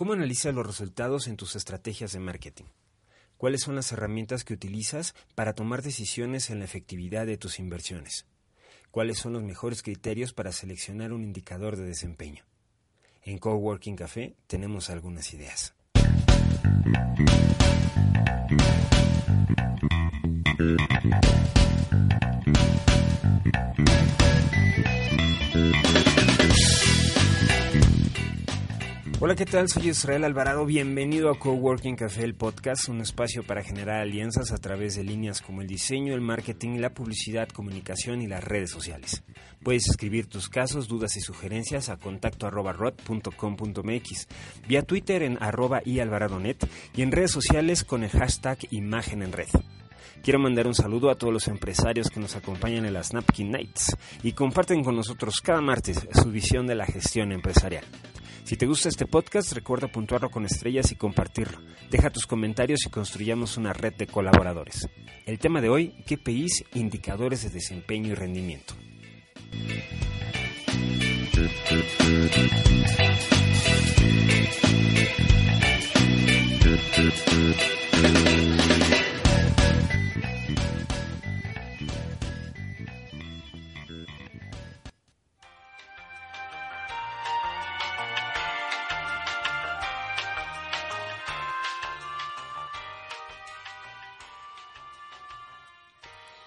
¿Cómo analizas los resultados en tus estrategias de marketing? ¿Cuáles son las herramientas que utilizas para tomar decisiones en la efectividad de tus inversiones? ¿Cuáles son los mejores criterios para seleccionar un indicador de desempeño? En Coworking Café tenemos algunas ideas. Hola, ¿qué tal? Soy Israel Alvarado. Bienvenido a Coworking Café, el podcast, un espacio para generar alianzas a través de líneas como el diseño, el marketing, la publicidad, comunicación y las redes sociales. Puedes escribir tus casos, dudas y sugerencias a contacto arroba vía Twitter en arroba y alvaradonet y en redes sociales con el hashtag imagen en red. Quiero mandar un saludo a todos los empresarios que nos acompañan en las Napkin Nights y comparten con nosotros cada martes su visión de la gestión empresarial. Si te gusta este podcast, recuerda puntuarlo con estrellas y compartirlo. Deja tus comentarios y construyamos una red de colaboradores. El tema de hoy, KPIs, indicadores de desempeño y rendimiento.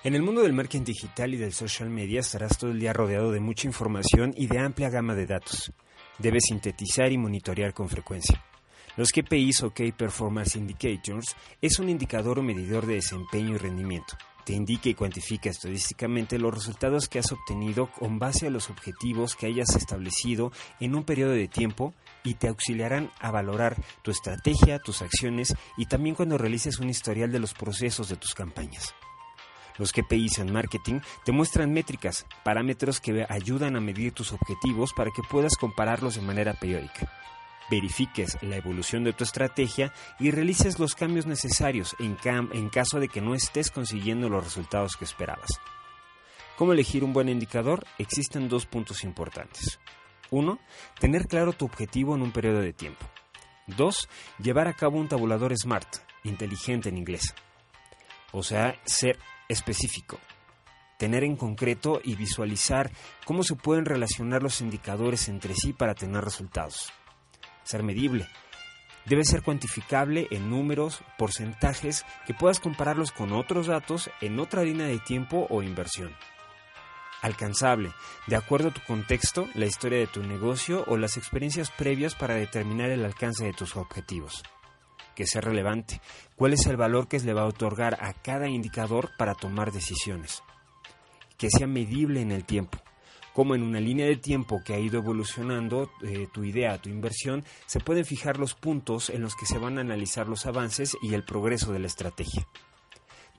En el mundo del marketing digital y del social media estarás todo el día rodeado de mucha información y de amplia gama de datos. Debes sintetizar y monitorear con frecuencia. Los KPIs o Key Performance Indicators es un indicador o medidor de desempeño y rendimiento. Te indica y cuantifica estadísticamente los resultados que has obtenido con base a los objetivos que hayas establecido en un periodo de tiempo y te auxiliarán a valorar tu estrategia, tus acciones y también cuando realices un historial de los procesos de tus campañas. Los KPIs en marketing te muestran métricas, parámetros que ayudan a medir tus objetivos para que puedas compararlos de manera periódica. Verifiques la evolución de tu estrategia y realices los cambios necesarios en, caso de que no estés consiguiendo los resultados que esperabas. ¿Cómo elegir un buen indicador? Existen dos puntos importantes. Uno, tener claro tu objetivo en un periodo de tiempo. Dos, llevar a cabo un tabulador SMART, inteligente en inglés. O sea, ser específico, tener en concreto y visualizar cómo se pueden relacionar los indicadores entre sí para tener resultados. Ser medible. Debe ser cuantificable en números, porcentajes, que puedas compararlos con otros datos en otra línea de tiempo o inversión. Alcanzable, de acuerdo a tu contexto, la historia de tu negocio o las experiencias previas para determinar el alcance de tus objetivos que sea relevante, cuál es el valor que se le va a otorgar a cada indicador para tomar decisiones, que sea medible en el tiempo, como en una línea de tiempo que ha ido evolucionando eh, tu idea, tu inversión, se pueden fijar los puntos en los que se van a analizar los avances y el progreso de la estrategia.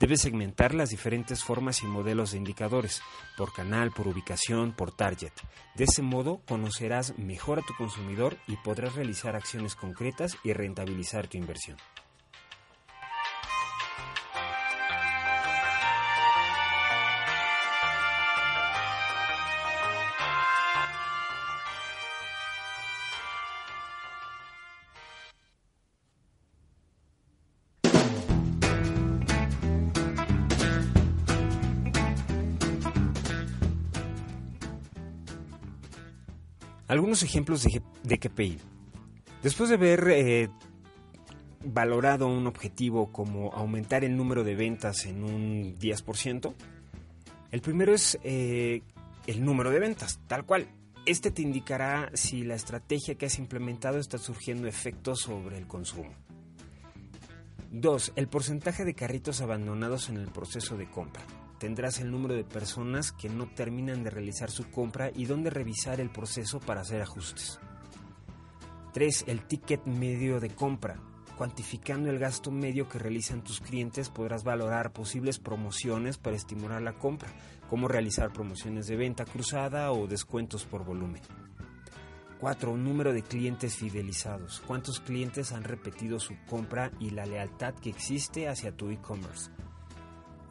Debes segmentar las diferentes formas y modelos de indicadores, por canal, por ubicación, por target. De ese modo conocerás mejor a tu consumidor y podrás realizar acciones concretas y rentabilizar tu inversión. Algunos ejemplos de, de KPI. Después de haber eh, valorado un objetivo como aumentar el número de ventas en un 10%, el primero es eh, el número de ventas, tal cual. Este te indicará si la estrategia que has implementado está surgiendo efectos sobre el consumo. 2. El porcentaje de carritos abandonados en el proceso de compra tendrás el número de personas que no terminan de realizar su compra y dónde revisar el proceso para hacer ajustes. 3. El ticket medio de compra. Cuantificando el gasto medio que realizan tus clientes podrás valorar posibles promociones para estimular la compra, como realizar promociones de venta cruzada o descuentos por volumen. 4. Número de clientes fidelizados. ¿Cuántos clientes han repetido su compra y la lealtad que existe hacia tu e-commerce?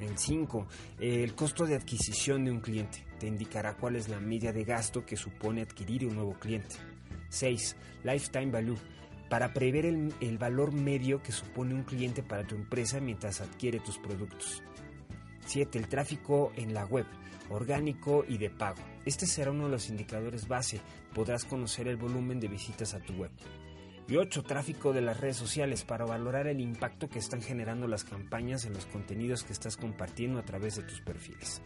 El 5. El costo de adquisición de un cliente. Te indicará cuál es la media de gasto que supone adquirir un nuevo cliente. 6. Lifetime Value. Para prever el, el, valor medio que supone un cliente para tu empresa mientras adquiere tus productos. 7. El tráfico en la web, orgánico y de pago. Este será uno de los indicadores base. Podrás conocer el volumen de visitas a tu web. Y 8. Tráfico de las redes sociales para valorar el impacto que están generando las campañas en los contenidos que estás compartiendo a través de tus perfiles.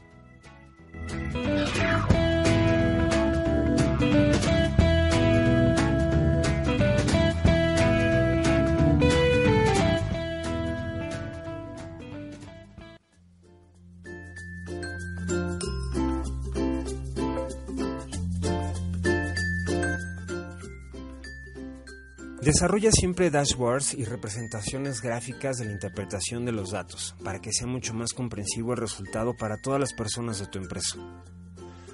Desarrolla siempre dashboards y representaciones gráficas de la interpretación de los datos para que sea mucho más comprensivo el resultado para todas las personas de tu empresa.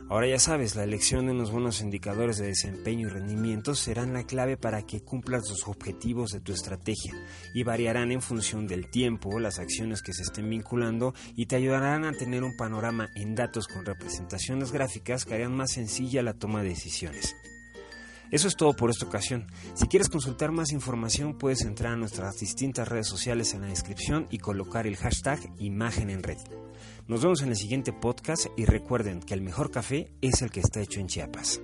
Ahora ya sabes, la elección de unos buenos indicadores de desempeño y rendimiento serán la clave para que cumplas los objetivos de tu estrategia y variarán en función del tiempo, las acciones que se estén vinculando y te ayudarán a tener un panorama en datos con representaciones gráficas que harían más sencilla la toma de decisiones. Eso es todo por esta ocasión. Si quieres consultar más información puedes entrar a nuestras distintas redes sociales en la descripción y colocar el hashtag imagen en red. Nos vemos en el siguiente podcast y recuerden que el mejor café es el que está hecho en Chiapas.